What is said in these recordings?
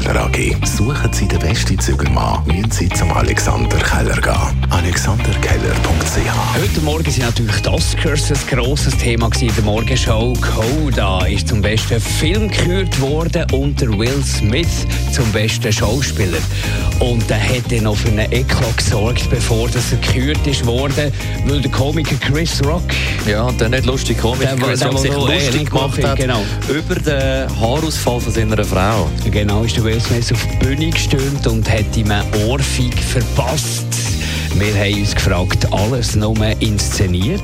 Keller AG. Suchen Sie den besten Zügelmann, müssen Sie zum Alexander Keller gehen. AlexanderKeller.ch Heute Morgen sind natürlich die Oscars ein grosses Thema in der Morgenshow. Coda ist zum besten Film gekürt worden und der Will Smith zum besten Schauspieler. Und der hat dann noch für einen Eklat gesorgt, bevor das er gekürt ist worden, weil der Komiker Chris Rock... Ja, der nicht lustige Komiker Der, Chris der, Rock sich lustig gemacht hat genau. über den Haarausfall von seiner Frau. Genau, ist der Will Smith auf die Bühne gestürmt und hat ihm eine Ohrfeige verpasst. Wir haben uns gefragt, alles nur inszeniert?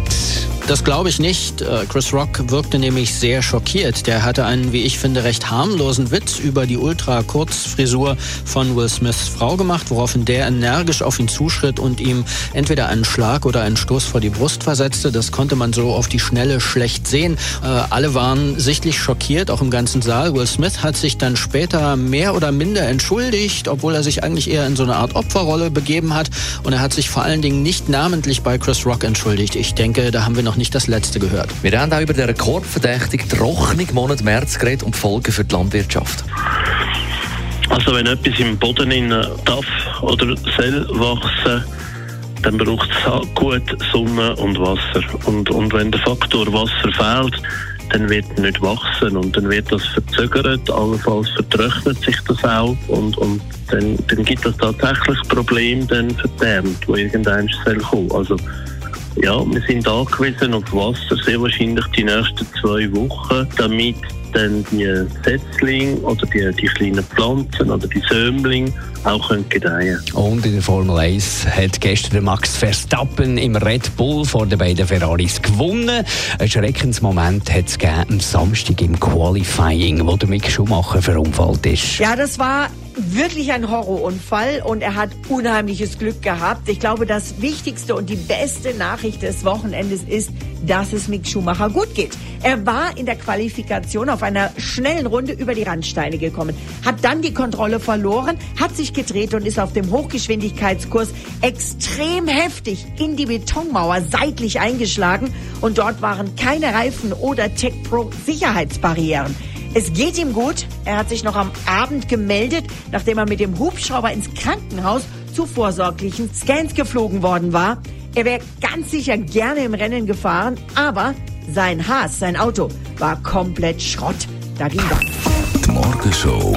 Das glaube ich nicht. Äh, Chris Rock wirkte nämlich sehr schockiert. Der hatte einen, wie ich finde, recht harmlosen Witz über die Ultra-Kurzfrisur von Will Smiths Frau gemacht, woraufhin der energisch auf ihn zuschritt und ihm entweder einen Schlag oder einen Stoß vor die Brust versetzte. Das konnte man so auf die Schnelle schlecht sehen. Äh, alle waren sichtlich schockiert, auch im ganzen Saal. Will Smith hat sich dann später mehr oder minder entschuldigt, obwohl er sich eigentlich eher in so eine Art Opferrolle begeben hat. Und er hat sich vor allen Dingen nicht namentlich bei Chris Rock entschuldigt. Ich denke, da haben wir noch nicht das Letzte gehört. Wir haben auch über den rekordverdächtigen Trocknung Monat März geredet und die Folgen für die Landwirtschaft. Also wenn etwas im Boden in darf oder soll wachsen, dann braucht es gut Sonne und Wasser. Und, und wenn der Faktor Wasser fehlt, dann wird nicht wachsen und dann wird das verzögert, allenfalls vertrocknet sich das auch und, und dann, dann gibt es tatsächlich Probleme dann für die Ernte, die irgendwann soll kommen. Also ja, wir sind angewiesen auf Wasser, sehr wahrscheinlich die nächsten zwei Wochen, damit dann die Setzlinge oder die, die kleinen Pflanzen oder die Sämlinge auch können gedeihen Und in der Formel 1 hat gestern Max Verstappen im Red Bull vor den beiden Ferraris gewonnen. Ein Schreckensmoment hat es gegeben am Samstag im Qualifying, wo der Mick Schumacher verunfallt ist. Ja, das war wirklich ein Horrorunfall und er hat unheimliches Glück gehabt. Ich glaube, das wichtigste und die beste Nachricht des Wochenendes ist, dass es Mick Schumacher gut geht. Er war in der Qualifikation auf einer schnellen Runde über die Randsteine gekommen, hat dann die Kontrolle verloren, hat sich gedreht und ist auf dem Hochgeschwindigkeitskurs extrem heftig in die Betonmauer seitlich eingeschlagen und dort waren keine Reifen oder Tech Pro Sicherheitsbarrieren. Es geht ihm gut. Er hat sich noch am Abend gemeldet, nachdem er mit dem Hubschrauber ins Krankenhaus zu vorsorglichen Scans geflogen worden war. Er wäre ganz sicher gerne im Rennen gefahren, aber sein Haas, sein Auto, war komplett Schrott. Da ging nichts. Die Morgenshow